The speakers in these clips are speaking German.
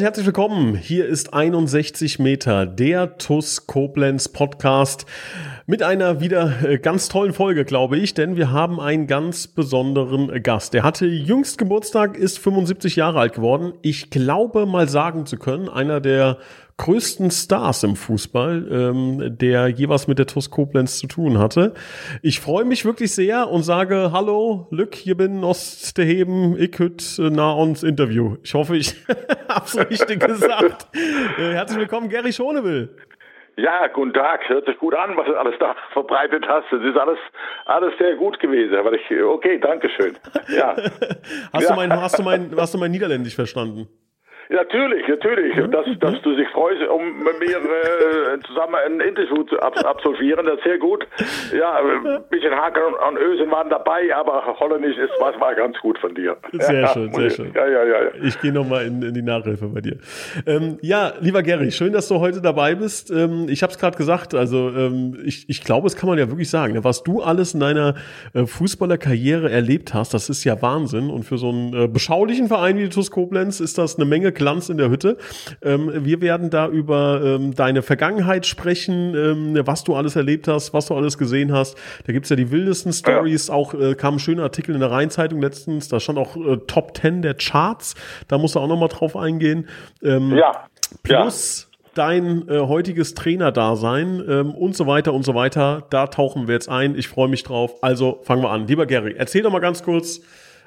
Und herzlich willkommen. Hier ist 61 Meter, der TUS Koblenz Podcast mit einer wieder äh, ganz tollen Folge, glaube ich, denn wir haben einen ganz besonderen Gast. Er hatte jüngst Geburtstag, ist 75 Jahre alt geworden. Ich glaube mal sagen zu können, einer der größten Stars im Fußball, ähm, der jeweils mit der TuS Koblenz zu tun hatte. Ich freue mich wirklich sehr und sage Hallo, Lück, hier bin aus der Heben, ich hüt äh, nah uns Interview. Ich hoffe, ich habe richtig gesagt. Äh, herzlich willkommen, Gary Schonewill. Ja, guten Tag. Hört sich gut an, was du alles da verbreitet hast. Es ist alles, alles sehr gut gewesen. Aber ich, okay, danke schön. Ja. hast, ja. Du mein, hast, du mein, hast du mein Niederländisch verstanden? Natürlich, natürlich. Mhm. Dass, dass du dich freust, um mit mir äh, zusammen ein Interview zu ab absolvieren, das ist sehr gut. Ja, ein bisschen Haken und Ösen waren dabei, aber Holländisch ist was war ganz gut von dir. Sehr ja, schön, sehr schön. Ja, ja, ja. Ich gehe nochmal in, in die Nachhilfe bei dir. Ähm, ja, lieber Gary, schön, dass du heute dabei bist. Ähm, ich habe es gerade gesagt, also ähm, ich, ich glaube, es kann man ja wirklich sagen. Ne? Was du alles in deiner äh, Fußballerkarriere erlebt hast, das ist ja Wahnsinn. Und für so einen äh, beschaulichen Verein wie die TuS Koblenz ist das eine Menge Glanz in der Hütte. Ähm, wir werden da über ähm, deine Vergangenheit sprechen, ähm, was du alles erlebt hast, was du alles gesehen hast. Da gibt's ja die wildesten Stories. Ja. Auch äh, kam ein schöner Artikel in der Rheinzeitung letztens. Da stand auch äh, Top 10 der Charts. Da musst du auch noch mal drauf eingehen. Ähm, ja. Plus ja dein äh, heutiges Trainerdasein ähm, und so weiter und so weiter. Da tauchen wir jetzt ein. Ich freue mich drauf. Also fangen wir an. Lieber Gary, erzähl doch mal ganz kurz,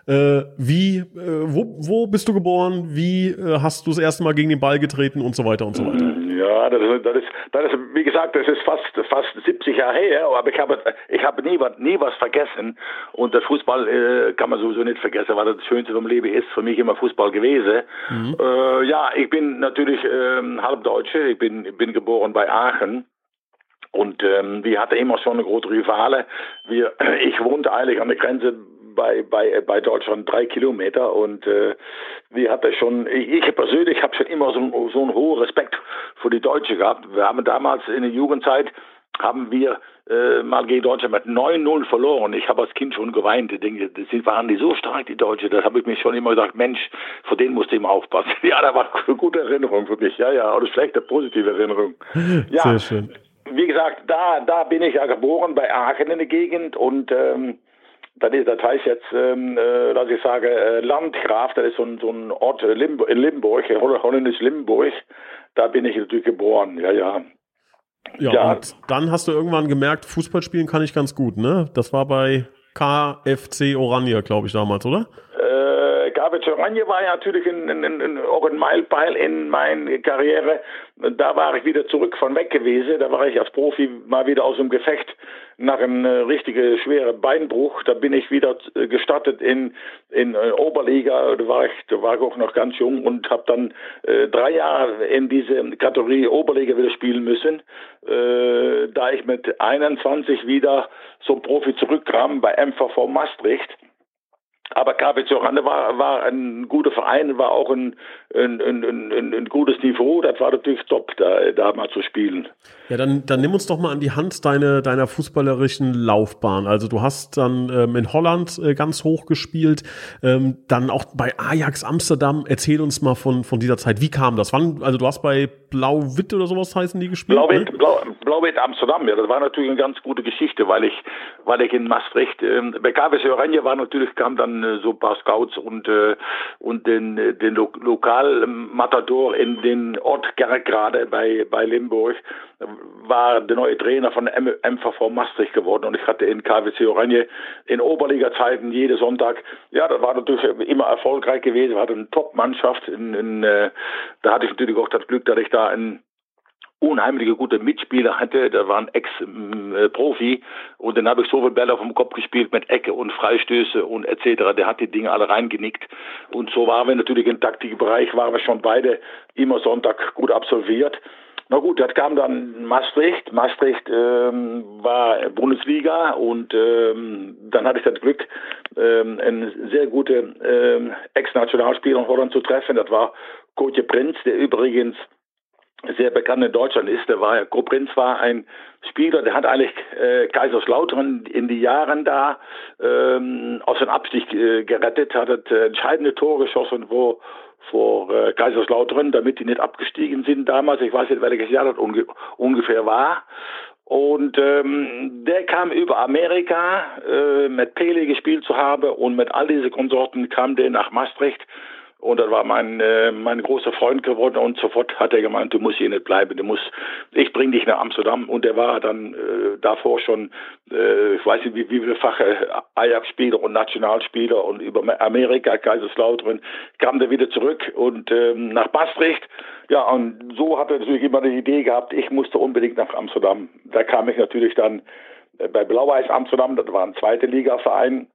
äh, wie, äh, wo, wo bist du geboren? Wie äh, hast du das erste Mal gegen den Ball getreten und so weiter und so weiter? Ja, das ist, das ist, das ist wie gesagt, das ist fast, fast 70 Jahre her, aber ich habe, ich habe nie, nie was vergessen. Und das Fußball äh, kann man sowieso nicht vergessen, weil das Schönste vom Leben ist für mich immer Fußball gewesen. Mhm. Äh, ja, ich bin natürlich ähm, Halbdeutsche, ich bin, bin geboren bei Aachen. Und ähm, wir hatten immer schon eine große Rivale. Wir, ich wohnte eigentlich an der Grenze bei, bei, bei Deutschland drei Kilometer und äh, wir hatten schon, ich, ich persönlich habe schon immer so, so einen hohen Respekt vor die Deutschen gehabt. Wir haben damals in der Jugendzeit haben wir äh, mal gegen Deutschland mit 9-0 verloren. Ich habe als Kind schon geweint. Ich denke, das waren die so stark, die Deutschen. Das habe ich mir schon immer gesagt, Mensch, vor denen musste ich immer aufpassen. Ja, da war eine gute Erinnerung für mich. Ja, ja, oder schlechte, positive Erinnerung. Ja, Sehr schön. Wie gesagt, da, da bin ich ja geboren, bei Aachen in der Gegend und ähm, das, ist, das heißt jetzt, ähm, äh, dass ich sage, äh, Landgraf, das ist so ein, so ein Ort in Limburg, in Limburg, holländisch Limburg, da bin ich natürlich geboren, ja, ja. Ja, ja, und dann hast du irgendwann gemerkt, Fußball spielen kann ich ganz gut, ne? Das war bei KFC Oranje, glaube ich, damals, oder? Äh, KFC Oranje war ja natürlich ein, ein, ein, auch ein Meilenstein in meiner Karriere. Da war ich wieder zurück von weg gewesen. Da war ich als Profi mal wieder aus dem Gefecht nach einem äh, richtigen schweren Beinbruch, da bin ich wieder äh, gestartet in, in äh, Oberliga, da war ich, da war ich auch noch ganz jung und habe dann äh, drei Jahre in diese Kategorie Oberliga wieder spielen müssen. Äh, da ich mit 21 wieder zum Profi zurückkam bei MVV Maastricht aber KW Zorande war, war ein guter Verein, war auch ein, ein, ein, ein, ein gutes Niveau. Das war natürlich top, da, da mal zu spielen. Ja, dann, dann nimm uns doch mal an die Hand deine, deiner fußballerischen Laufbahn. Also du hast dann ähm, in Holland äh, ganz hoch gespielt, ähm, dann auch bei Ajax Amsterdam. Erzähl uns mal von, von dieser Zeit. Wie kam das? Wann, also du hast bei Blau-Witt oder sowas heißen die gespielt? Blau-Witt ne? Blau, Blau Amsterdam, ja. Das war natürlich eine ganz gute Geschichte, weil ich, weil ich in Maastricht, ähm, bei KW Oranje war natürlich, kam dann äh, so ein paar Scouts und, äh, und den, äh, den Lo Lokalmatador in den Ort gerade bei, bei Limburg war der neue Trainer von M MVV Maastricht geworden und ich hatte in KWC Oranje in Oberliga-Zeiten jeden Sonntag, ja, das war natürlich immer erfolgreich gewesen, wir hatten eine Top-Mannschaft, in, in, äh, da hatte ich natürlich auch das Glück, dass ich da in unheimliche gute Mitspieler hatte. Der war ein Ex-Profi und dann habe ich so viele Bälle auf dem Kopf gespielt mit Ecke und Freistöße und etc. Der hat die Dinge alle reingenickt und so waren wir natürlich im Taktikbereich, waren wir schon beide immer Sonntag gut absolviert. Na gut, das kam dann Maastricht. Maastricht ähm, war Bundesliga und ähm, dann hatte ich das Glück, ähm, einen sehr guten ähm, Ex-Nationalspieler in Holland zu treffen. Das war Kotje Prinz, der übrigens sehr bekannt in Deutschland ist. Der war, Ko Prinz war ein Spieler, der hat eigentlich äh, Kaiserslautern in die Jahren da ähm, aus dem Abstieg äh, gerettet, hat äh, entscheidende Tore geschossen, wo vor äh, Kaiserslautern, damit die nicht abgestiegen sind damals. Ich weiß nicht, welches Jahr das unge ungefähr war. Und ähm, der kam über Amerika, äh, mit Pele gespielt zu haben und mit all diese Konsorten kam der nach Maastricht und das war mein, äh, mein großer Freund geworden und sofort hat er gemeint, du musst hier nicht bleiben, du musst, ich bring dich nach Amsterdam. Und er war dann äh, davor schon, äh, ich weiß nicht, wie, wie vielfache Ajax-Spieler und Nationalspieler und über Amerika, Kaiserslautern, kam der wieder zurück und ähm, nach Maastricht. Ja, und so hat er natürlich immer eine Idee gehabt, ich musste unbedingt nach Amsterdam. Da kam ich natürlich dann äh, bei Blau-Weiß Amsterdam, das war ein zweite Liga-Verein,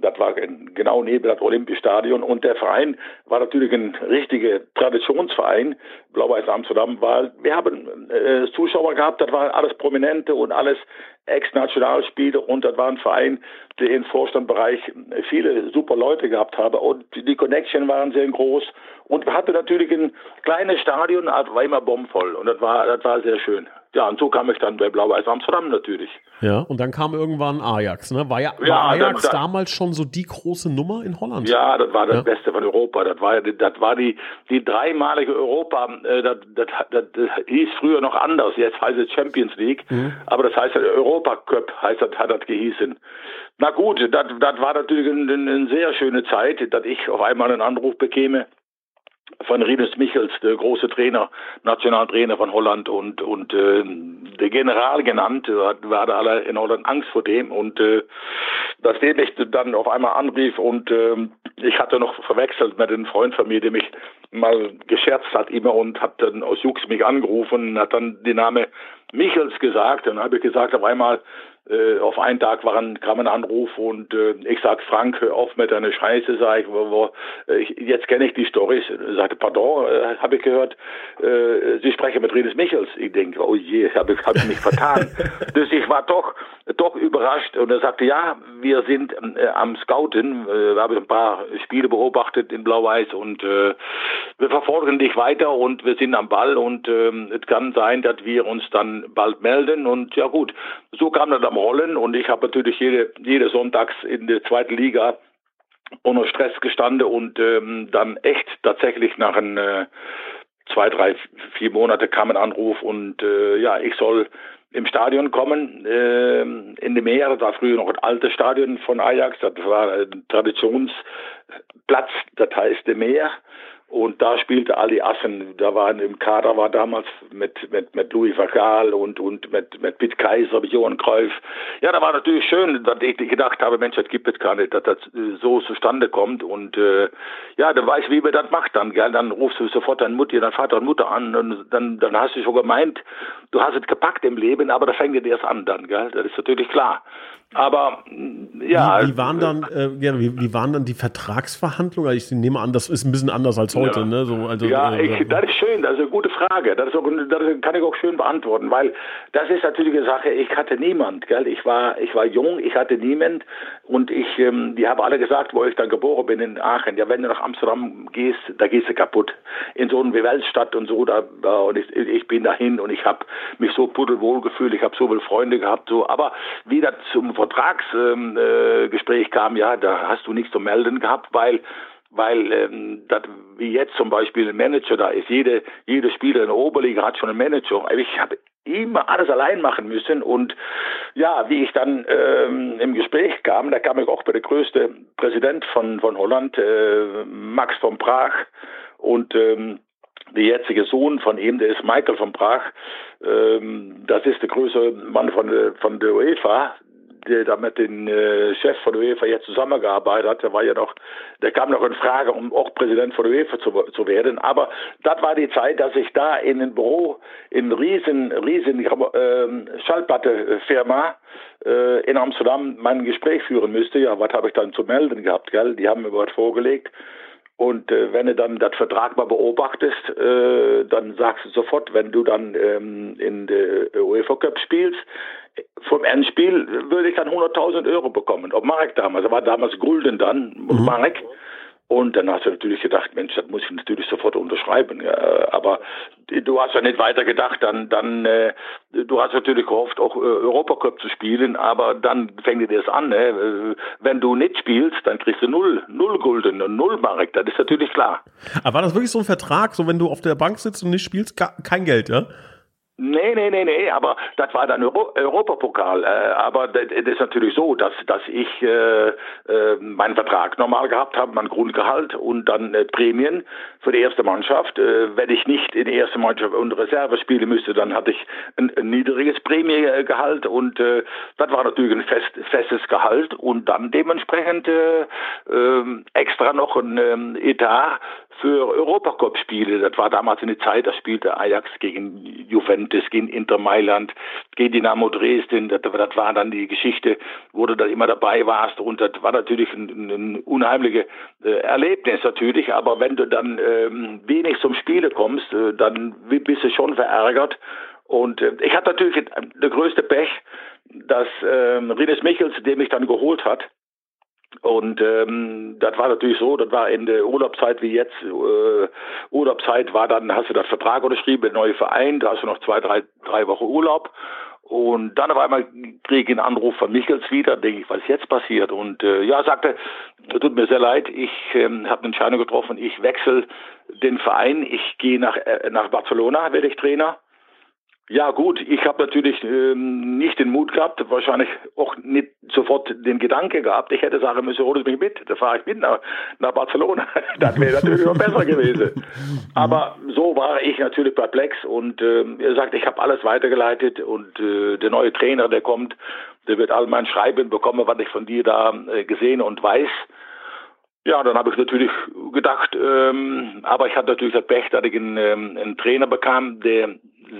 das war genau neben das Olympiastadion und der Verein war natürlich ein richtiger Traditionsverein. Blau-Weiß Amsterdam war, wir haben äh, Zuschauer gehabt, das waren alles Prominente und alles Ex-Nationalspieler. Und das war ein Verein, der im Vorstandbereich viele super Leute gehabt habe. Und die Connection waren sehr groß. Und wir hatten natürlich ein kleines Stadion, also war immer bombvoll und das war, das war sehr schön. Ja, und so kam ich dann bei Blau-Weiß Amsterdam natürlich. Ja, und dann kam irgendwann Ajax, ne? War, ja, war ja, Ajax dann, damals schon so die große Nummer in Holland? Ja, das war das ja. Beste von Europa. Das war, das war die, die dreimalige Europa. Äh, das, das, das, das hieß früher noch anders. Jetzt heißt es Champions League. Mhm. Aber das heißt Europa Cup, heißt das, hat das gehießen. Na gut, das, das war natürlich eine, eine sehr schöne Zeit, dass ich auf einmal einen Anruf bekäme von Rinus Michels, der große Trainer, Nationaltrainer von Holland und und äh, der General genannt, wir hatten alle in Holland Angst vor dem und äh, dass der mich dann auf einmal anrief und äh, ich hatte noch verwechselt mit einem Freund von mir, der mich mal gescherzt hat immer und hat dann aus Jux mich angerufen, hat dann den Namen Michels gesagt, dann habe ich gesagt auf einmal, äh, auf einen Tag waren, kam ein Anruf und äh, ich sag Frank, hör auf mit deiner Scheiße, sag ich, wo, wo, äh, ich jetzt kenne ich die Storys. Sagte, pardon, äh, habe ich gehört, äh, Sie sprechen mit Redes Michels. Ich denke, oh je, habe ich hab mich vertan. dus ich war doch doch überrascht und er sagte, ja, wir sind äh, am Scouten, äh, wir haben ein paar Spiele beobachtet in Blau-Weiß und äh, wir verfolgen dich weiter und wir sind am Ball und äh, es kann sein, dass wir uns dann bald melden und ja gut, so kam das am Rollen. Und ich habe natürlich jede, jede Sonntags in der zweiten Liga ohne Stress gestanden und ähm, dann echt tatsächlich nach ein, äh, zwei, drei, vier Monate kam ein Anruf und äh, ja, ich soll im Stadion kommen, äh, in dem Meer, das war früher noch ein altes Stadion von Ajax, das war ein Traditionsplatz, das heißt dem Meer. Und da spielte Ali Assen, da waren im Kader war damals mit, mit, mit Louis Vagal und, und mit, mit Pitt Kaiser, mit Johann Kreuf. Ja, da war natürlich schön, dass ich gedacht habe, Mensch, das gibt es gar nicht, dass das äh, so zustande kommt. Und äh, ja, dann weiß, wie man das macht dann, gell? Dann rufst du sofort deine Mutter, deinen Vater und Mutter an und dann, dann hast du schon gemeint, du hast es gepackt im Leben, aber das fängt dir erst an dann, gell? Das ist natürlich klar. Aber ja. Wie, wie waren dann, äh, ja, wie, wie, waren dann die Vertragsverhandlungen? Ich nehme an, das ist ein bisschen anders als heute. Ja, ne? so, also, ja äh, ich, das ist schön, das ist eine gute Frage. Das, ist auch, das kann ich auch schön beantworten, weil das ist natürlich eine Sache, ich hatte niemand. Gell? Ich, war, ich war jung, ich hatte niemand und ich, ähm, die haben alle gesagt, wo ich dann geboren bin in Aachen, ja, wenn du nach Amsterdam gehst, da gehst du kaputt. In so einer Weltstadt und so, da, und ich, ich bin dahin und ich habe mich so pudelwohl gefühlt, ich habe so viele Freunde gehabt, so. Aber wie das zum Vertragsgespräch kam, ja, da hast du nichts zu melden gehabt, weil weil ähm, das, wie jetzt zum Beispiel ein Manager da ist, jede, jede Spieler in der Oberliga hat schon einen Manager. Ich habe immer alles allein machen müssen und ja, wie ich dann ähm, im Gespräch kam, da kam ich auch bei der größte Präsident von, von Holland, äh, Max von Prag und ähm, der jetzige Sohn von ihm, der ist Michael von Prag, ähm, das ist der größte Mann von von der UEFA, der da mit dem äh, Chef von UEFA jetzt zusammengearbeitet hat, der war ja noch, der kam noch in Frage, um auch Präsident von UEFA zu, zu werden. Aber das war die Zeit, dass ich da in ein Büro in riesen, riesen äh, Schallplattefirma äh, in Amsterdam mein Gespräch führen müsste. Ja, was habe ich dann zu melden gehabt, gell? Die haben mir was vorgelegt. Und äh, wenn du dann das Vertrag mal beobachtest, äh, dann sagst du sofort, wenn du dann ähm, in der UEFA Cup spielst, vom Endspiel würde ich dann 100.000 Euro bekommen. Ob Marek damals, er war damals Gulden dann, mhm. Marek. Und dann hast du natürlich gedacht, Mensch, das muss ich natürlich sofort unterschreiben. Ja, aber du hast ja nicht weiter gedacht, dann, dann, äh, du hast natürlich gehofft, auch äh, Europacup zu spielen, aber dann fängt dir das an. Ne? Äh, wenn du nicht spielst, dann kriegst du null, null Gulden und null Marek. Das ist natürlich klar. Aber war das wirklich so ein Vertrag, so wenn du auf der Bank sitzt und nicht spielst, kein Geld, ja? Nee, nee, nee, nee, aber das war dann Euro Europapokal. Äh, aber das ist natürlich so, dass, dass ich äh, äh, meinen Vertrag normal gehabt habe, mein Grundgehalt und dann äh, Prämien für die erste Mannschaft. Äh, wenn ich nicht in die erste Mannschaft und Reserve spielen müsste, dann hatte ich ein, ein niedriges Prämiegehalt und äh, das war natürlich ein fest, festes Gehalt und dann dementsprechend äh, äh, extra noch ein ähm, Etat für Europacup-Spiele. Das war damals eine Zeit, da spielte Ajax gegen Juventus, gegen Inter Mailand, gegen Dynamo Dresden. Das, das war dann die Geschichte, wo du da immer dabei warst. Und das war natürlich ein, ein unheimliches äh, Erlebnis natürlich. Aber wenn du dann ähm, wenig zum Spiele kommst, äh, dann bist du schon verärgert. Und äh, ich hatte natürlich der größte Pech, dass ähm, Rinus Michels, der mich dann geholt hat, und ähm, das war natürlich so, das war in der Urlaubszeit wie jetzt. Äh, Urlaubszeit war dann, hast du das Vertrag unterschrieben, der neue Verein, da hast du noch zwei, drei, drei Wochen Urlaub. Und dann auf einmal kriege ich einen Anruf von Michels wieder, denke ich, was ist jetzt passiert? Und äh, ja, sagte, tut mir sehr leid, ich ähm, habe eine Entscheidung getroffen, ich wechsle den Verein, ich gehe nach, äh, nach Barcelona, werde ich Trainer. Ja gut, ich habe natürlich ähm, nicht den Mut gehabt, wahrscheinlich auch nicht sofort den Gedanke gehabt, ich hätte sagen müssen, hol mich mit, da fahre ich mit nach, nach Barcelona. das wäre natürlich noch besser gewesen. Aber so war ich natürlich perplex und ähm, er sagt, ich habe alles weitergeleitet und äh, der neue Trainer, der kommt, der wird all mein Schreiben bekommen, was ich von dir da äh, gesehen und weiß. Ja, dann habe ich natürlich gedacht, ähm, aber ich hatte natürlich das Pech, dass ich einen, ähm, einen Trainer bekam, der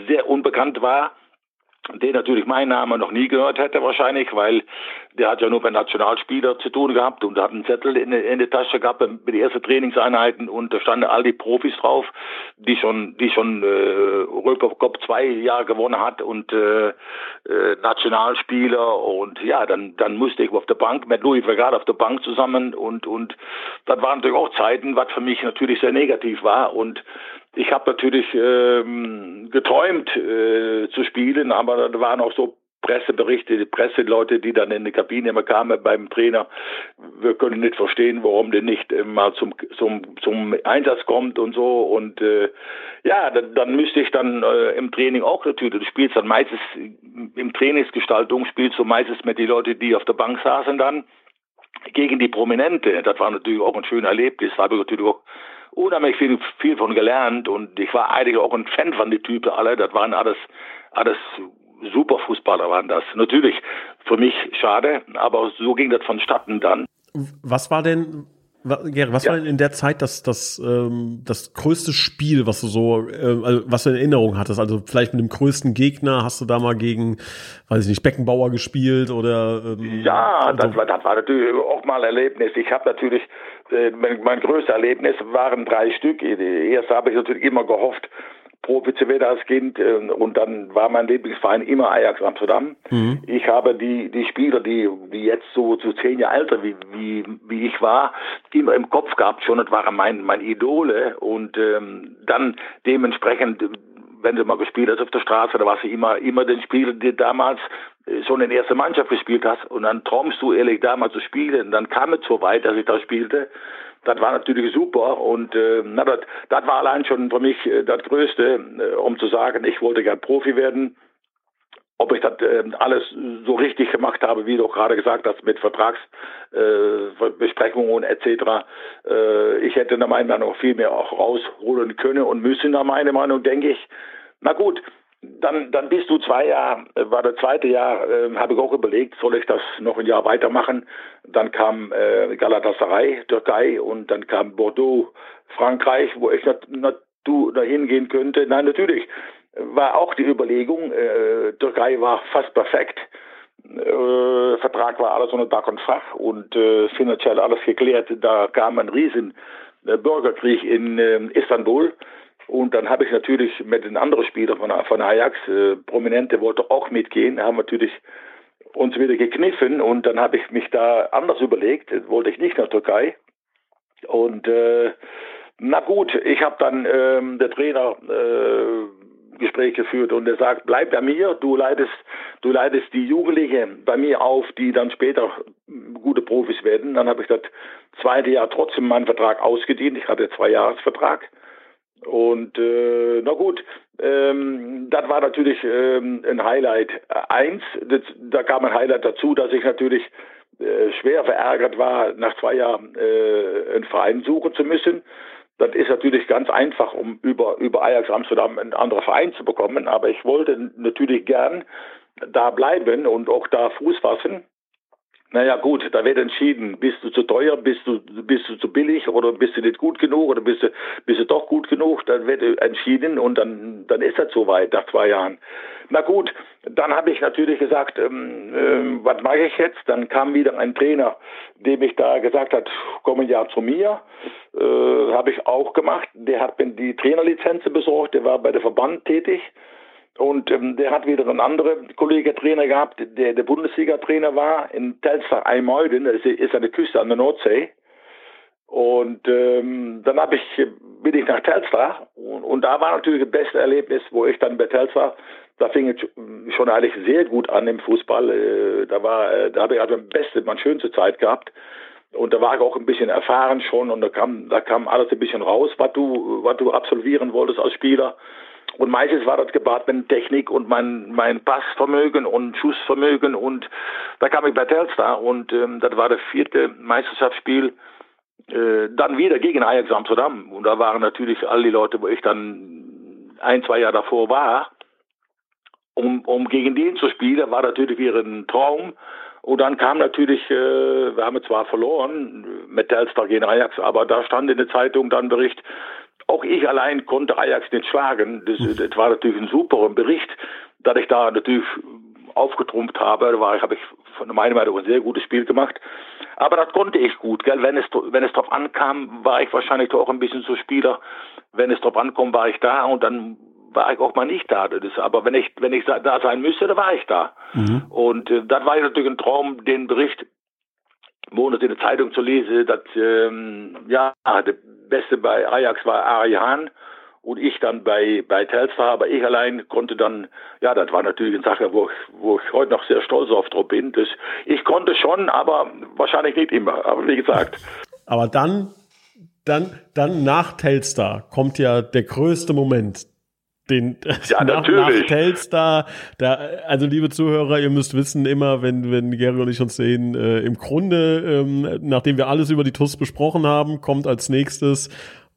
sehr unbekannt war, den natürlich mein Name noch nie gehört hätte wahrscheinlich, weil der hat ja nur mit Nationalspieler zu tun gehabt und hat einen Zettel in, in der Tasche gehabt mit den ersten Trainingseinheiten und da standen all die Profis drauf, die schon, die schon äh, Europacup zwei Jahre gewonnen hat und äh, äh, Nationalspieler und ja, dann dann musste ich auf der Bank mit Louis Vergara auf der Bank zusammen und und das waren natürlich auch Zeiten, was für mich natürlich sehr negativ war und ich habe natürlich ähm, geträumt äh, zu spielen, aber da waren auch so Presseberichte, die Presseleute, die dann in die Kabine immer kamen beim Trainer, wir können nicht verstehen, warum der nicht äh, mal zum, zum, zum Einsatz kommt und so. Und äh, ja, dann, dann müsste ich dann äh, im Training auch natürlich, du spielst dann meistens im Trainingsgestaltung, spielst du meistens mit den Leuten, die auf der Bank saßen dann, gegen die Prominente. Das war natürlich auch ein schönes Erlebnis, da habe ich natürlich auch unheimlich viel, viel von gelernt und ich war eigentlich auch ein Fan von den Typen alle. Das waren alles, alles super Fußballer waren das. Natürlich für mich schade, aber so ging das vonstatten dann. Was war denn, Gary, was ja. war denn in der Zeit das, das, ähm, das größte Spiel, was du so, äh, also was du in Erinnerung hattest? Also vielleicht mit dem größten Gegner hast du da mal gegen, weiß ich nicht, Beckenbauer gespielt oder? Ähm, ja, also das, war, das war natürlich auch mal ein Erlebnis. Ich habe natürlich, äh, mein, mein größtes Erlebnis waren drei Stück. Erst habe ich natürlich immer gehofft, Profi zu werden als Kind äh, und dann war mein Lieblingsverein immer Ajax Amsterdam. Mhm. Ich habe die, die Spieler, die, die jetzt so zu so zehn Jahre älter wie, wie, wie ich war, immer im Kopf gehabt schon, das waren mein, mein Idole und ähm, dann dementsprechend wenn du mal gespielt hast auf der Straße, da warst du immer, immer den Spieler, der damals äh, schon in der ersten Mannschaft gespielt hast und dann träumst du ehrlich damals zu spielen und dann kam es so weit, dass ich da spielte das war natürlich super und äh, na, das, das war allein schon für mich äh, das Größte, äh, um zu sagen, ich wollte gern Profi werden. Ob ich das äh, alles so richtig gemacht habe, wie du gerade gesagt hast, mit Vertragsbesprechungen äh, etc. Äh, ich hätte nach meiner Meinung viel mehr auch rausholen können und müssen, nach meiner Meinung, denke ich. Na gut, dann, dann bist du zwei Jahre, äh, war das zweite Jahr, äh, habe ich auch überlegt, soll ich das noch ein Jahr weitermachen. Dann kam äh, Galatasaray, Türkei und dann kam Bordeaux, Frankreich, wo ich nicht, nicht dahin gehen könnte. Nein, natürlich war auch die Überlegung, äh, Türkei war fast perfekt. Äh, Vertrag war alles unter Dach und Fach und äh, finanziell alles geklärt. Da kam ein riesen Bürgerkrieg in äh, Istanbul. Und dann habe ich natürlich mit den anderen Spielern von, von Ajax, äh, Prominente wollte auch mitgehen, haben natürlich uns wieder gekniffen und dann habe ich mich da anders überlegt, wollte ich nicht nach Türkei. Und äh, na gut, ich habe dann ähm, der Trainer äh, Gespräch geführt und er sagt, bleib bei mir, du leitest, du leitest die Jugendlichen bei mir auf, die dann später gute Profis werden. Dann habe ich das zweite Jahr trotzdem meinen Vertrag ausgedient. Ich hatte zwei Jahresvertrag. Und äh, na gut, ähm, das war natürlich ähm, ein Highlight. Eins, das, da kam ein Highlight dazu, dass ich natürlich äh, schwer verärgert war, nach zwei Jahren äh, einen Verein suchen zu müssen. Das ist natürlich ganz einfach, um über, über Ajax Amsterdam einen anderen Verein zu bekommen. Aber ich wollte natürlich gern da bleiben und auch da Fuß fassen. Naja gut, da wird entschieden, bist du zu teuer, bist du, bist du zu billig oder bist du nicht gut genug oder bist du, bist du doch gut genug, dann wird entschieden und dann, dann ist das soweit nach zwei Jahren. Na gut, dann habe ich natürlich gesagt, ähm, ähm, was mache ich jetzt? Dann kam wieder ein Trainer, dem ich da gesagt hat, komm Jahr zu mir. Äh, habe ich auch gemacht. Der hat mir die Trainerlizenz besorgt, der war bei der Verband tätig. Und ähm, der hat wieder einen anderen Kollege Trainer gehabt, der der Bundesliga-Trainer war in Telstar Eimeuden, das ist an der Küste an der Nordsee. Und ähm, dann hab ich, bin ich nach Telstar und, und da war natürlich das beste Erlebnis, wo ich dann bei Telstar, da fing es schon eigentlich sehr gut an im Fußball. Äh, da war, äh, da habe ich also am besten, meine schönste Zeit gehabt. Und da war ich auch ein bisschen erfahren schon und da kam, da kam alles ein bisschen raus, was du, was du absolvieren wolltest als Spieler. Und meistens war das gepaart mit Technik und mein, mein Passvermögen und Schussvermögen. Und da kam ich bei Telstar und ähm, das war das vierte Meisterschaftsspiel. Äh, dann wieder gegen Ajax Amsterdam. Und da waren natürlich all die Leute, wo ich dann ein, zwei Jahre davor war. Um, um gegen den zu spielen, war natürlich wieder ein Traum. Und dann kam natürlich, äh, wir haben zwar verloren mit Telstar gegen Ajax, aber da stand in der Zeitung dann Bericht, auch ich allein konnte Ajax nicht schlagen. Das, hm. war natürlich ein super Bericht, dass ich da natürlich aufgetrumpft habe. Da war ich, habe ich von meiner Meinung ein sehr gutes Spiel gemacht. Aber das konnte ich gut, gell? Wenn es, wenn es drauf ankam, war ich wahrscheinlich auch ein bisschen so Spieler. Wenn es drauf ankommt, war ich da und dann war ich auch mal nicht da. Das aber wenn ich, wenn ich da sein müsste, dann war ich da. Mhm. Und äh, das war natürlich ein Traum, den Bericht Monat in der Zeitung zu lesen, dass ähm, ja, der Beste bei Ajax war Ari Hahn und ich dann bei, bei Telstar, aber ich allein konnte dann, ja, das war natürlich eine Sache, wo wo ich heute noch sehr stolz auf drauf bin. Das, ich konnte schon, aber wahrscheinlich nicht immer, aber wie gesagt. Aber dann, dann, dann nach Telstar kommt ja der größte Moment, den ja, nach, nach Telstar, da, also liebe Zuhörer, ihr müsst wissen immer, wenn, wenn Gary und ich uns sehen, äh, im Grunde, ähm, nachdem wir alles über die TUS besprochen haben, kommt als nächstes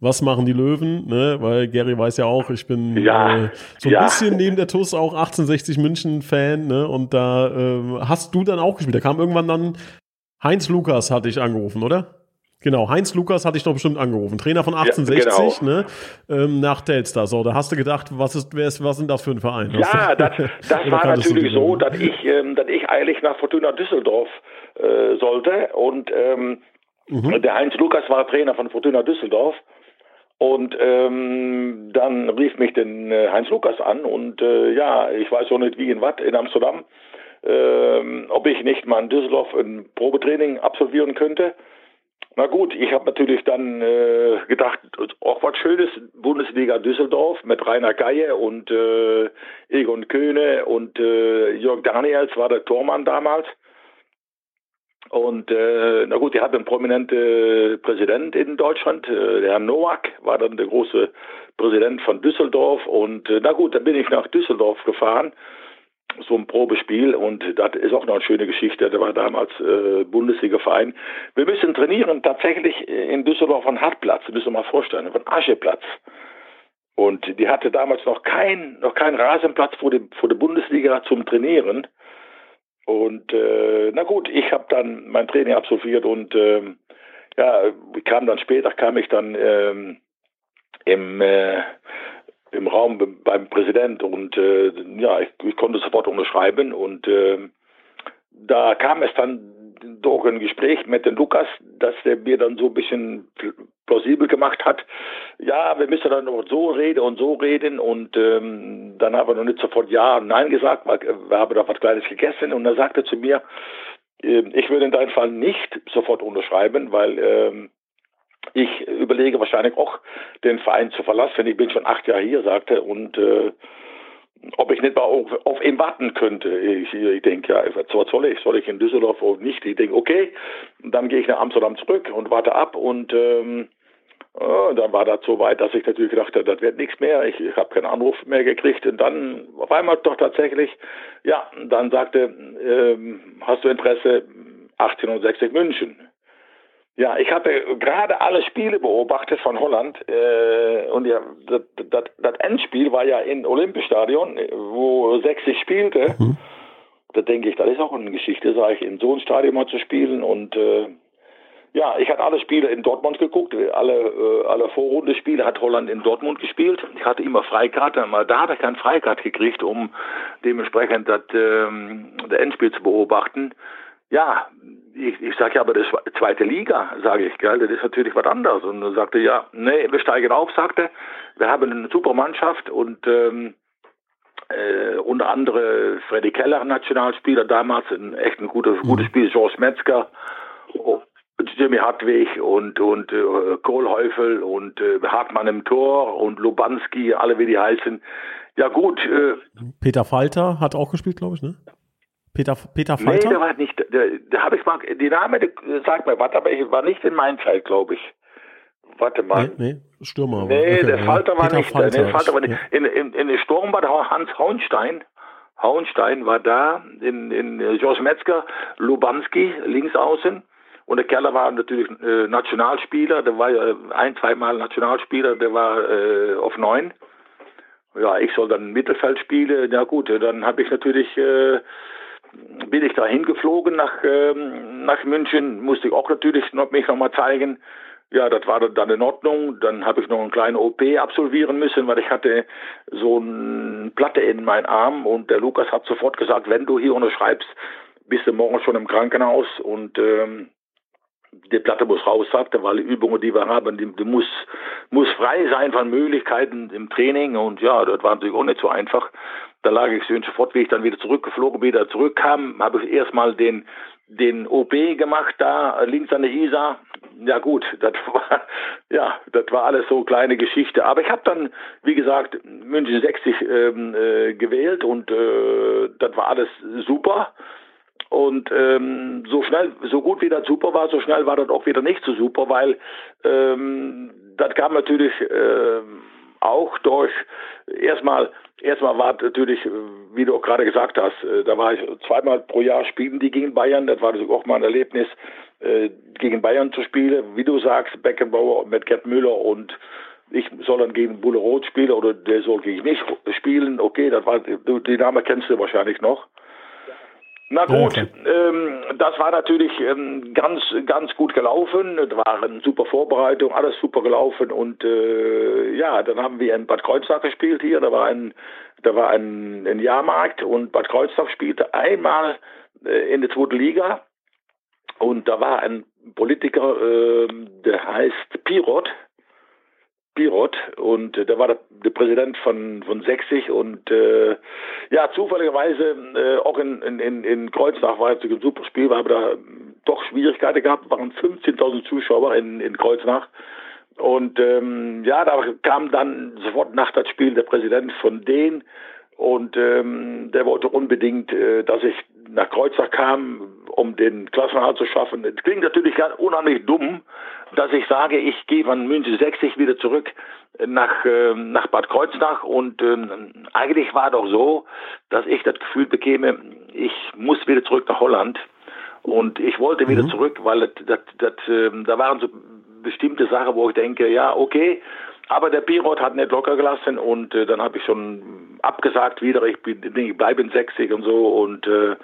was machen die Löwen? Ne? Weil Gary weiß ja auch, ich bin ja, äh, so ein ja. bisschen neben der TUS auch 1860 München Fan. Ne? Und da äh, hast du dann auch gespielt. Da kam irgendwann dann Heinz Lukas hatte ich angerufen, oder? Genau, Heinz Lukas hatte ich doch bestimmt angerufen, Trainer von 1860, ja, genau. ne? Ähm, nach Telstar. So, da hast du gedacht, was ist, wer ist, was sind das für ein Verein? Ja, das, das war natürlich so, dass ich, ähm, dass ich eigentlich nach Fortuna Düsseldorf äh, sollte und ähm, mhm. der Heinz Lukas war Trainer von Fortuna Düsseldorf und ähm, dann rief mich den äh, Heinz Lukas an und äh, ja, ich weiß auch nicht wie in Watt in Amsterdam, äh, ob ich nicht mal in Düsseldorf ein Probetraining absolvieren könnte. Na gut, ich habe natürlich dann äh, gedacht, auch was Schönes, Bundesliga Düsseldorf mit Rainer Geier und äh, Egon Köhne und äh, Jörg Daniels war der Tormann damals. Und äh, na gut, die hatten einen prominenten Präsident in Deutschland, äh, der Herr Nowak war dann der große Präsident von Düsseldorf. Und äh, na gut, dann bin ich nach Düsseldorf gefahren so ein Probespiel und das ist auch noch eine schöne Geschichte. Der war damals äh, Bundesliga-Verein. Wir müssen trainieren tatsächlich in Düsseldorf von Hartplatz, müssen wir mal vorstellen, von Ascheplatz. Und die hatte damals noch kein noch kein Rasenplatz vor dem vor der Bundesliga zum Trainieren. Und äh, na gut, ich habe dann mein Training absolviert und äh, ja, kam dann später kam ich dann ähm, im äh, im Raum beim Präsident und äh, ja, ich, ich, konnte sofort unterschreiben und äh, da kam es dann durch ein Gespräch mit dem Lukas, dass der mir dann so ein bisschen plausibel gemacht hat. Ja, wir müssen dann noch so reden und so reden und ähm, dann haben wir noch nicht sofort Ja und Nein gesagt, weil wir haben da was Kleines gegessen und er sagte zu mir, äh, ich würde in deinem Fall nicht sofort unterschreiben, weil ähm, ich überlege wahrscheinlich auch, den Verein zu verlassen. Ich bin schon acht Jahre hier, sagte, und äh, ob ich nicht mal auf, auf ihn warten könnte. Ich, ich denke, ja, was soll ich? Soll ich in Düsseldorf oder nicht? Ich denke, okay, dann gehe ich nach Amsterdam zurück und warte ab und ähm, äh, dann war das so weit, dass ich natürlich gedacht habe, das wird nichts mehr. Ich, ich habe keinen Anruf mehr gekriegt und dann auf einmal doch tatsächlich, ja, dann sagte, ähm, hast du Interesse 1860 München? Ja, ich hatte gerade alle Spiele beobachtet von Holland äh, und ja, das, das, das, Endspiel war ja in Olympiastadion, wo 60 spielte. Mhm. Da denke ich, das ist auch eine Geschichte, sage ich, in so einem Stadion mal zu spielen und äh, ja, ich hatte alle Spiele in Dortmund geguckt, alle, äh, alle Vorrundenspiele hat Holland in Dortmund gespielt. Ich hatte immer Freikarte, aber da habe ich kein Freikarte gekriegt, um dementsprechend das, ähm, das Endspiel zu beobachten. Ja, ich, ich sage ja, aber das ist zweite Liga, sage ich, gell, das ist natürlich was anderes. Und er sagte, ja, nee, wir steigen auf, sagte, wir haben eine super Mannschaft und ähm, äh, unter anderem Freddy Keller, Nationalspieler damals, ein echt ein gutes, mhm. gutes Spiel, George Metzger, oh, Jimmy Hartwig und und äh, Kohlhäufel und äh, Hartmann im Tor und Lubanski, alle wie die heißen. Ja gut. Äh, Peter Falter hat auch gespielt, glaube ich, ne? Peter, Peter Falter? Nee, der war nicht, da habe ich mal, die Name, sag mal, was, aber ich war nicht in meinem Zeit, glaube ich. Warte mal. Nee, nee Stürmer. Nee, okay, der Falter war Peter nicht, Falter, nee, Falter war nicht. In, in, in der Sturm war der Hans Hauenstein. Hauenstein war da, in, in George Metzger, Lubanski, links außen. Und der Keller war natürlich äh, Nationalspieler, der war ja ein, zweimal Nationalspieler, der war äh, auf neun. Ja, ich soll dann Mittelfeld spielen. Ja gut, dann habe ich natürlich äh, bin ich da hingeflogen nach, ähm, nach München, musste ich auch natürlich noch, mich nochmal zeigen. Ja, das war dann in Ordnung. Dann habe ich noch eine kleine OP absolvieren müssen, weil ich hatte so eine Platte in meinen Arm und der Lukas hat sofort gesagt, wenn du hier unterschreibst, bist du morgen schon im Krankenhaus und ähm, die Platte muss raus, sagte, weil die Übungen, die wir haben, die, die, muss, muss frei sein von Möglichkeiten im Training und ja, das war natürlich auch nicht so einfach. Da lag ich sofort, wie ich dann wieder zurückgeflogen, wieder zurückkam, habe ich erstmal den, den OP gemacht da links an der Isar. Ja gut, das war ja, das war alles so kleine Geschichte. Aber ich habe dann, wie gesagt, München 60 ähm, äh, gewählt und äh, das war alles super. Und ähm, so schnell, so gut wie das super war, so schnell war das auch wieder nicht so super, weil ähm, das kam natürlich äh, auch durch erstmal erstmal war natürlich, wie du auch gerade gesagt hast, äh, da war ich zweimal pro Jahr spielen die gegen Bayern. Das war auch mal ein Erlebnis, äh, gegen Bayern zu spielen. Wie du sagst, Beckenbauer mit Gerd Müller und ich soll dann gegen Bulle Roth spielen oder der soll gegen mich spielen. Okay, das war, die Name kennst du wahrscheinlich noch. Na gut, okay. ähm, das war natürlich ähm, ganz, ganz gut gelaufen. Es war eine super Vorbereitung, alles super gelaufen und äh, ja, dann haben wir in Bad Kreuznach gespielt hier. Da war ein, da war ein, ein Jahrmarkt und Bad Kreuznach spielte einmal äh, in der zweiten Liga und da war ein Politiker, äh, der heißt Pirot. Pirot und äh, der war der, der, Präsident von, von 60 und äh, ja, zufälligerweise äh, auch in, in, in Kreuznach war jetzt ein super Spiel, aber da doch Schwierigkeiten gehabt, waren 15.000 Zuschauer in, in Kreuznach. Und ähm, ja, da kam dann sofort nach das Spiel der Präsident von denen und ähm, der wollte unbedingt, äh, dass ich nach Kreuznach kam, um den Klassenerhalt zu schaffen. Es klingt natürlich ganz unheimlich dumm, dass ich sage, ich gehe von München 60 wieder zurück nach, äh, nach Bad Kreuznach. Und äh, eigentlich war doch so, dass ich das Gefühl bekäme, ich muss wieder zurück nach Holland. Und ich wollte wieder mhm. zurück, weil das, das, das, äh, da waren so bestimmte Sachen, wo ich denke, ja, okay, aber der Pirot hat nicht locker gelassen und äh, dann habe ich schon abgesagt wieder, ich, bin, ich bleibe in 60 und so. Und äh,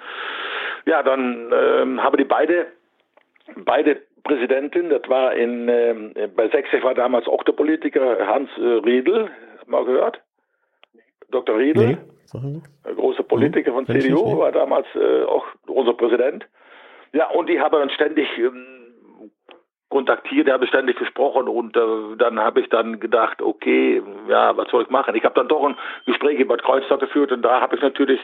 ja, dann äh, habe die beide, beide Präsidentin, das war in, äh, bei 60 war damals auch der Politiker Hans äh, Riedel, mal gehört? Dr. Riedel, nee. großer Politiker von CDU, war damals äh, auch unser Präsident. Ja, und die haben dann ständig ähm, kontaktiert, er hat ständig gesprochen und äh, dann habe ich dann gedacht, okay, ja, was soll ich machen? Ich habe dann doch ein Gespräch in Bad Kreuznach geführt und da habe ich natürlich,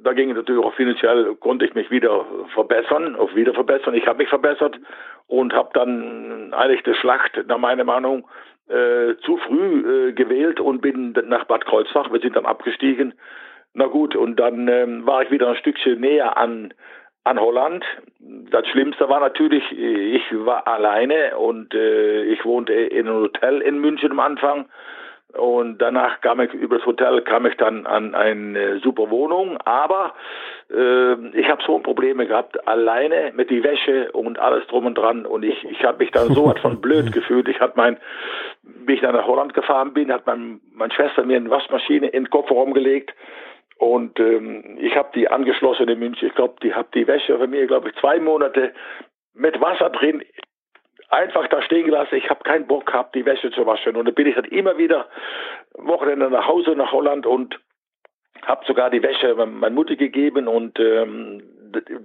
da ging es natürlich auch finanziell, konnte ich mich wieder verbessern, auch wieder verbessern. Ich habe mich verbessert und habe dann eigentlich die Schlacht, nach meiner Meinung, äh, zu früh äh, gewählt und bin nach Bad Kreuznach. Wir sind dann abgestiegen. Na gut, und dann ähm, war ich wieder ein Stückchen näher an an Holland. Das Schlimmste war natürlich, ich war alleine und äh, ich wohnte in einem Hotel in München am Anfang. Und danach kam ich über das Hotel kam ich dann an eine super Wohnung, aber äh, ich habe so Probleme gehabt, alleine mit die Wäsche und alles drum und dran. Und ich, ich habe mich dann so was von blöd gefühlt. Ich hatte mein, wie ich dann nach Holland gefahren bin, hat mein, meine Schwester mir eine Waschmaschine in den Kofferraum gelegt und ähm, ich habe die angeschlossene Münche, ich glaube, die habe die Wäsche bei mir, glaube ich, zwei Monate mit Wasser drin einfach da stehen gelassen. Ich habe keinen Bock gehabt, die Wäsche zu waschen. Und dann bin ich dann immer wieder Wochenende nach Hause nach Holland und habe sogar die Wäsche meiner Mutter gegeben und ähm,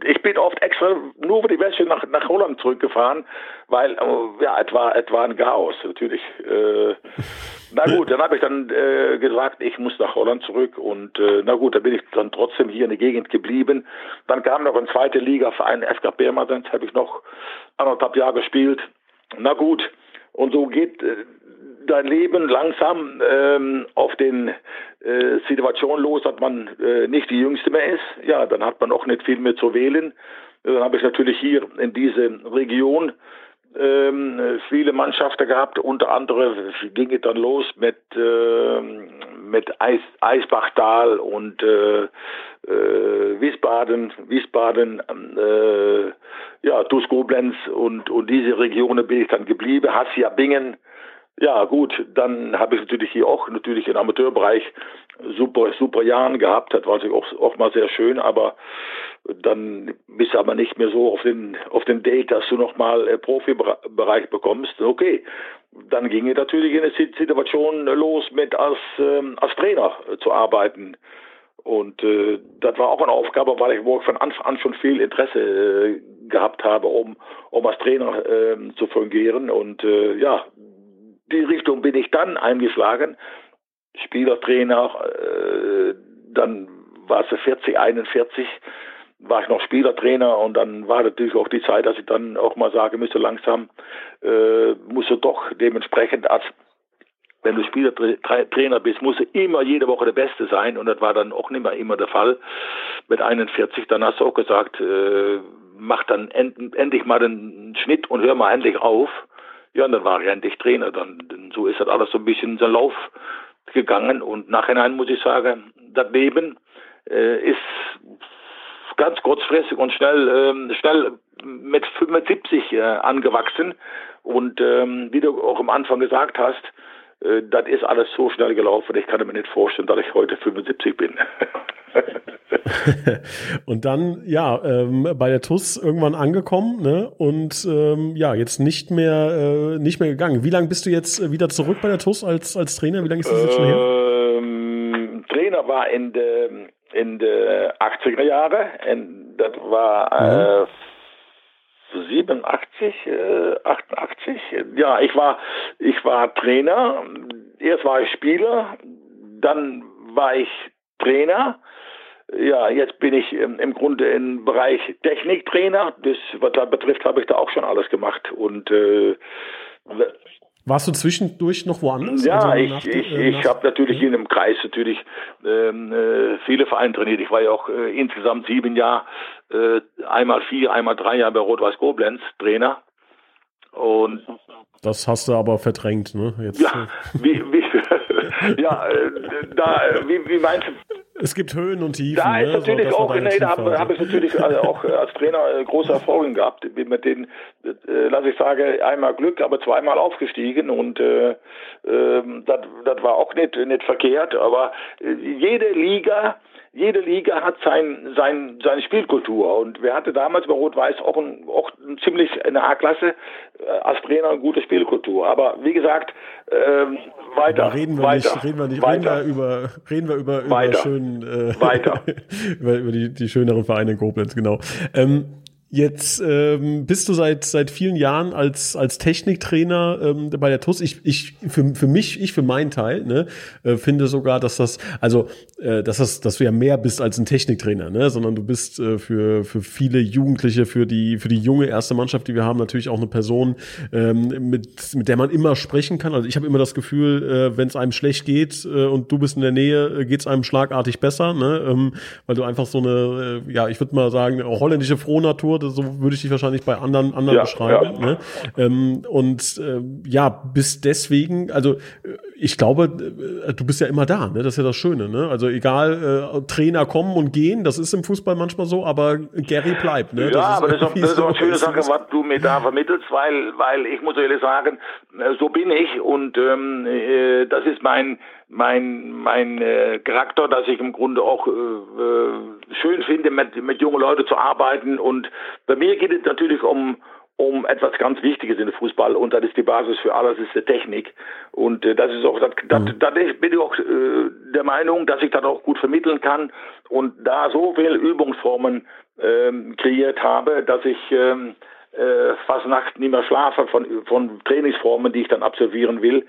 ich bin oft extra nur für die Wäsche nach, nach Holland zurückgefahren, weil äh, ja, es war, es war ein Chaos natürlich. Äh, na gut, dann habe ich dann äh, gesagt, ich muss nach Holland zurück und äh, na gut, da bin ich dann trotzdem hier in der Gegend geblieben. Dann kam noch ein zweiter Liga-Verein, FK Pirmasens, habe ich noch anderthalb Jahre gespielt. Na gut, und so geht äh, dein Leben langsam ähm, auf den äh, Situation los, dass man äh, nicht die Jüngste mehr ist. Ja, dann hat man auch nicht viel mehr zu wählen. Dann habe ich natürlich hier in diese Region ähm, viele Mannschaften gehabt. Unter anderem ging es dann los mit, äh, mit Eis, Eisbachtal und äh, äh, Wiesbaden, Wiesbaden, äh, ja, TuS Koblenz und, und diese Regionen bin ich dann geblieben. Hassia Bingen, ja, gut, dann habe ich natürlich hier auch natürlich im Amateurbereich super, super Jahren gehabt. Das war natürlich auch, auch mal sehr schön, aber dann bist du aber nicht mehr so auf den, auf den Date, dass du nochmal äh, Profibereich bekommst. Okay, dann ging es natürlich in der Situation los, mit als, ähm, als Trainer zu arbeiten. Und äh, das war auch eine Aufgabe, weil ich von Anfang an schon viel Interesse äh, gehabt habe, um, um als Trainer äh, zu fungieren. Und äh, ja, die Richtung bin ich dann eingeschlagen. Spielertrainer, äh, dann war es 40, 41, war ich noch Spielertrainer und dann war natürlich auch die Zeit, dass ich dann auch mal sagen müsste, langsam äh, musst du doch dementsprechend als wenn du Spielertrainer bist, musst du immer jede Woche der Beste sein und das war dann auch nicht mehr immer der Fall. Mit 41, dann hast du auch gesagt, äh, mach dann end, endlich mal den Schnitt und hör mal endlich auf. Ja, und dann war ich endlich Trainer. Dann, so ist das alles so ein bisschen in den Lauf gegangen. Und nachhinein muss ich sagen, das Leben äh, ist ganz kurzfristig und schnell, ähm, schnell mit 75 äh, angewachsen. Und ähm, wie du auch am Anfang gesagt hast, äh, das ist alles so schnell gelaufen. Ich kann mir nicht vorstellen, dass ich heute 75 bin. und dann, ja, ähm, bei der TUS irgendwann angekommen ne? und ähm, ja, jetzt nicht mehr, äh, nicht mehr gegangen. Wie lange bist du jetzt äh, wieder zurück bei der TUS als, als Trainer? Wie lange ist das jetzt schon her? Ähm, Trainer war in den in de 80er Jahre. Und das war äh, 87, äh, 88. Ja, ich war, ich war Trainer. Erst war ich Spieler, dann war ich Trainer ja, jetzt bin ich ähm, im Grunde im Bereich Techniktrainer. Das, was da betrifft, habe ich da auch schon alles gemacht. Und äh, warst du zwischendurch noch woanders? Ja, also ich, ich, äh, ich habe natürlich in einem Kreis natürlich ähm, äh, viele Vereine trainiert. Ich war ja auch äh, insgesamt sieben Jahre, äh, einmal vier, einmal drei Jahre bei Rot-Weiß Koblenz Trainer. Und das hast du aber verdrängt, ne? Jetzt. Ja, wie, wie, ja, äh, da, wie, wie meinst du? Es gibt Höhen und Tiefen. Da ist ne? natürlich so, auch, nee, da habe hab ich natürlich also auch äh, als Trainer äh, große Erfolge gehabt. Mit denen, äh, lass ich sagen, einmal Glück, aber zweimal aufgestiegen und äh, äh, das war auch nicht, nicht verkehrt. Aber jede Liga jede Liga hat sein, sein, seine Spielkultur. Und wir hatten damals bei Rot-Weiß auch, ein, auch ein ziemlich eine A-Klasse äh, als Trainer eine gute Spielkultur. Aber wie gesagt, ähm, weiter. Aber reden wir weiter, nicht, reden wir nicht, weiter, reden wir über, reden wir über, über weiter, schön, äh, weiter. über, über die, die schöneren Vereine in Koblenz, genau. Ähm, Jetzt ähm, bist du seit seit vielen Jahren als als Techniktrainer ähm, bei der TUS. Ich ich für, für mich ich für meinen Teil ne, äh, finde sogar, dass das also äh, dass das dass du ja mehr bist als ein Techniktrainer, ne, sondern du bist äh, für für viele Jugendliche, für die für die junge erste Mannschaft, die wir haben, natürlich auch eine Person, ähm, mit mit der man immer sprechen kann. Also ich habe immer das Gefühl, äh, wenn es einem schlecht geht äh, und du bist in der Nähe, äh, geht es einem schlagartig besser, ne, ähm, weil du einfach so eine äh, ja ich würde mal sagen holländische Frohnatur so würde ich dich wahrscheinlich bei anderen, anderen ja, beschreiben. Ja. Ne? Ähm, und äh, ja, bis deswegen, also äh, ich glaube, äh, du bist ja immer da, ne? Das ist ja das Schöne, ne? Also egal, äh, Trainer kommen und gehen, das ist im Fußball manchmal so, aber Gary bleibt, ne? Ja, das aber das ist, auch, das ist auch eine schöne Sache, was du mir da vermittelst, weil, weil ich muss ehrlich sagen, so bin ich und ähm, äh, das ist mein mein mein äh, Charakter, dass ich im Grunde auch äh, schön finde, mit, mit jungen Leuten zu arbeiten und bei mir geht es natürlich um um etwas ganz Wichtiges in der Fußball und das ist die Basis für alles, ist die Technik. Und äh, das ist auch, das, das, mhm. da bin ich auch äh, der Meinung, dass ich das auch gut vermitteln kann und da so viele Übungsformen ähm, kreiert habe, dass ich ähm, äh, fast nachts nicht mehr schlafe von, von Trainingsformen, die ich dann absolvieren will.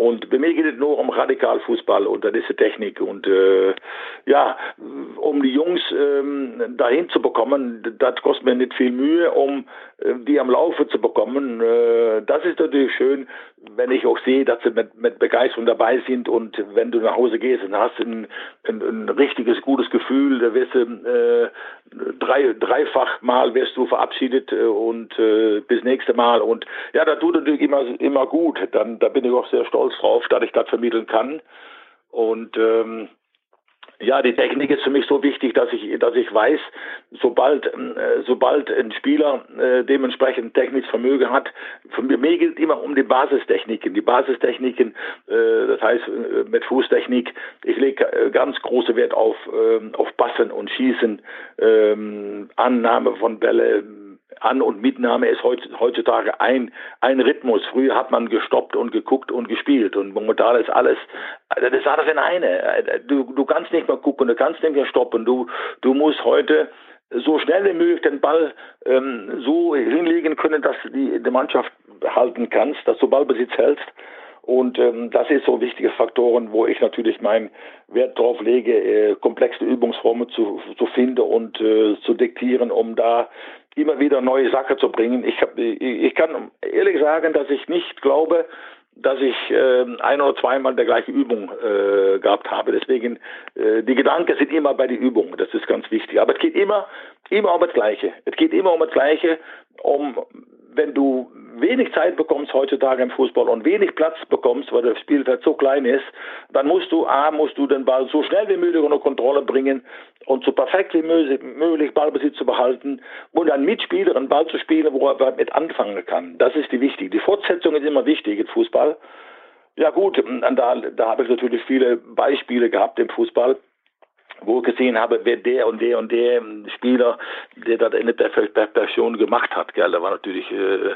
Und bei mir geht es nur um Radikalfußball und das ist die Technik. Und äh, ja, um die Jungs ähm, dahin zu bekommen, das kostet mir nicht viel Mühe, um äh, die am Laufe zu bekommen. Äh, das ist natürlich schön, wenn ich auch sehe, dass sie mit, mit Begeisterung dabei sind und wenn du nach Hause gehst und hast ein, ein, ein richtiges, gutes Gefühl, da wirst du äh, drei, dreifach mal wirst du verabschiedet äh, und äh, bis nächste Mal. Und ja, da tut natürlich immer, immer gut. Dann, da bin ich auch sehr stolz drauf, dass ich das vermitteln kann. Und ähm, ja, die Technik ist für mich so wichtig, dass ich, dass ich weiß, sobald, äh, sobald ein Spieler äh, dementsprechend technisches Vermögen hat, von mir, geht immer um die Basistechniken. Die Basistechniken, äh, das heißt mit Fußtechnik, ich lege ganz große Wert auf, äh, auf Passen und Schießen, äh, Annahme von Bälle, an- und Mitnahme ist heutzutage ein, ein Rhythmus. Früher hat man gestoppt und geguckt und gespielt und momentan ist alles, das ist alles in eine. Du, du kannst nicht mehr gucken, du kannst nicht mehr stoppen. Du, du musst heute so schnell wie möglich den Ball ähm, so hinlegen können, dass du die, die Mannschaft halten kannst, dass du Ballbesitz hältst. Und ähm, das ist so wichtige Faktoren, wo ich natürlich meinen Wert drauf lege, äh, komplexe Übungsformen zu, zu finden und äh, zu diktieren, um da immer wieder neue Sachen zu bringen. Ich, hab, ich kann ehrlich sagen, dass ich nicht glaube, dass ich äh, ein oder zweimal der gleiche Übung äh, gehabt habe. Deswegen, äh, die Gedanken sind immer bei der Übung. Das ist ganz wichtig. Aber es geht immer, immer um das Gleiche. Es geht immer um das Gleiche, um wenn du wenig Zeit bekommst heutzutage im Fußball und wenig Platz bekommst, weil das Spielfeld so klein ist, dann musst du A, musst du den Ball so schnell wie möglich unter Kontrolle bringen und so perfekt wie möglich Ballbesitz zu behalten und einen Mitspieler einen Ball zu spielen, wo er mit anfangen kann. Das ist die wichtig. Die Fortsetzung ist immer wichtig im Fußball. Ja gut, da, da habe ich natürlich viele Beispiele gehabt im Fußball wo ich gesehen habe, wer der und der und der Spieler, der das in der Perfektion gemacht hat. Gell. Da war natürlich, äh,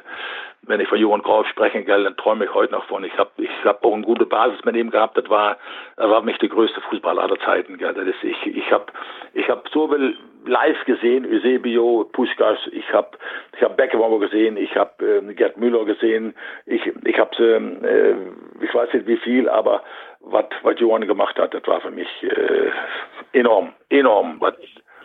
wenn ich von Johann Krauf spreche, gell, dann träume ich heute noch von. Ich habe ich hab auch eine gute Basis mit ihm gehabt. Das war, das war mich der größte Fußballer aller Zeiten. Gell. Das ist, ich ich habe ich hab so viel live gesehen, Eusebio, Puskas, ich habe ich hab Beckenbauer gesehen, ich habe äh, Gerd Müller gesehen, ich, ich habe äh, ich weiß nicht wie viel, aber was, Johann gemacht hat, das war für mich äh, enorm, enorm. Was,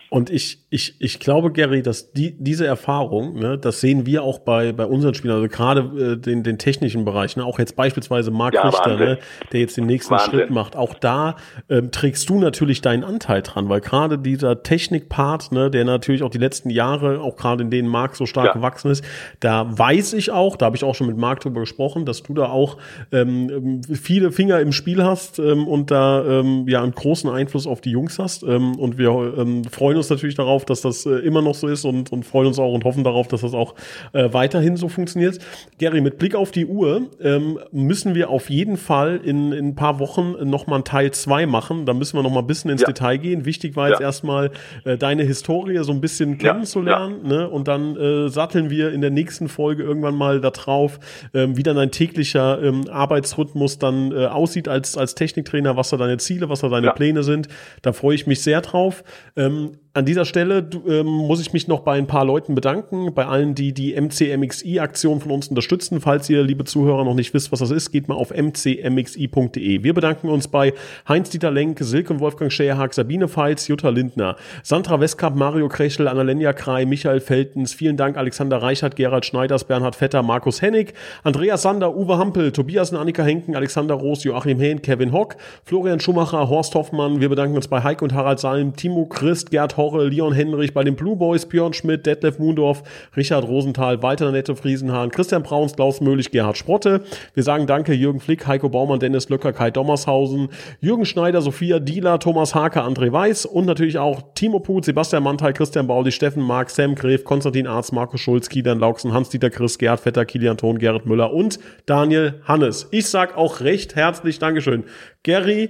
und ich, ich, ich glaube, Gary, dass die, diese Erfahrung, ne, das sehen wir auch bei, bei unseren Spielern, also gerade äh, den, den technischen Bereich, ne, auch jetzt beispielsweise Marc ja, Richter, ne, der jetzt den nächsten Wahnsinn. Schritt macht, auch da ähm, trägst du natürlich deinen Anteil dran, weil gerade dieser Technikpart, ne, der natürlich auch die letzten Jahre, auch gerade in denen Marc so stark ja. gewachsen ist, da weiß ich auch, da habe ich auch schon mit Marc drüber gesprochen, dass du da auch ähm, viele Finger im Spiel hast ähm, und da ähm, ja einen großen Einfluss auf die Jungs hast. Ähm, und wir ähm, freuen uns natürlich darauf, dass das äh, immer noch so ist und, und freuen uns auch und hoffen darauf, dass das auch äh, weiterhin so funktioniert. Gary, mit Blick auf die Uhr ähm, müssen wir auf jeden Fall in, in ein paar Wochen nochmal ein Teil zwei machen. Da müssen wir nochmal ein bisschen ins ja. Detail gehen. Wichtig war jetzt ja. erstmal äh, deine Historie so ein bisschen kennenzulernen. Ja. Ne? Und dann äh, satteln wir in der nächsten Folge irgendwann mal da drauf, ähm, wie dann dein täglicher ähm, Arbeitsrhythmus dann äh, aussieht als, als Techniktrainer, was da deine Ziele, was da deine Pläne sind. Da freue ich mich sehr drauf. Ähm, an dieser Stelle ähm, muss ich mich noch bei ein paar Leuten bedanken, bei allen, die die MCMXI-Aktion von uns unterstützen. Falls ihr, liebe Zuhörer, noch nicht wisst, was das ist, geht mal auf mcmxi.de. Wir bedanken uns bei Heinz-Dieter Lenk, Silke und Wolfgang Scherhag, Sabine Feitz, Jutta Lindner, Sandra Westkamp, Mario Krechel, Annalena Krei, Michael Feltens. Vielen Dank, Alexander Reichert, Gerald Schneiders, Bernhard Vetter, Markus Hennig, Andreas Sander, Uwe Hampel, Tobias und Annika Henken, Alexander Roos, Joachim Hehn, Kevin Hock, Florian Schumacher, Horst Hoffmann. Wir bedanken uns bei Heike und Harald Salm, Timo Christ, Gerd Horre, Leon Henrich, bei den Blue Boys, Björn Schmidt, Detlef Mundorf, Richard Rosenthal, Walter Nette Friesenhahn, Christian Brauns, Klaus Möhlich, Gerhard Sprotte. Wir sagen Danke Jürgen Flick, Heiko Baumann, Dennis Löcker, Kai Dommershausen, Jürgen Schneider, Sophia Dieler, Thomas Hake, André Weiß und natürlich auch Timo Put, Sebastian Mantel, Christian Bauli, Steffen Mark, Sam Gref, Konstantin Arzt, Markus Schulz, Kilian Lauksen, Hans-Dieter Chris, Gerhard Vetter, Kilian Thon, Gerrit Müller und Daniel Hannes. Ich sag auch recht herzlich Dankeschön. Gary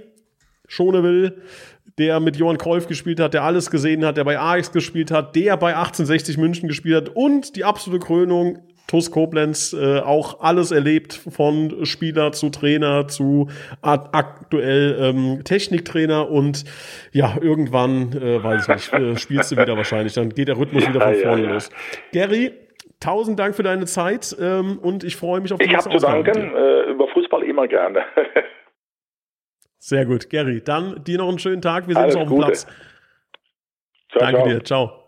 Schonewill, der mit Johann Kreuf gespielt hat, der alles gesehen hat, der bei Ajax gespielt hat, der bei 1860 München gespielt hat und die absolute Krönung, TuS Koblenz äh, auch alles erlebt, von Spieler zu Trainer zu aktuell ähm, Techniktrainer und ja, irgendwann, äh, weiß ich nicht, äh, spielst du wieder wahrscheinlich, dann geht der Rhythmus ja, wieder von vorne ja, los. Gary, tausend Dank für deine Zeit ähm, und ich freue mich auf die ich nächste Ich habe zu danken, äh, über Fußball immer gerne. Sehr gut, Gary. Dann dir noch einen schönen Tag. Wir sehen uns auf dem Platz. Ciao, Danke ciao. dir. Ciao.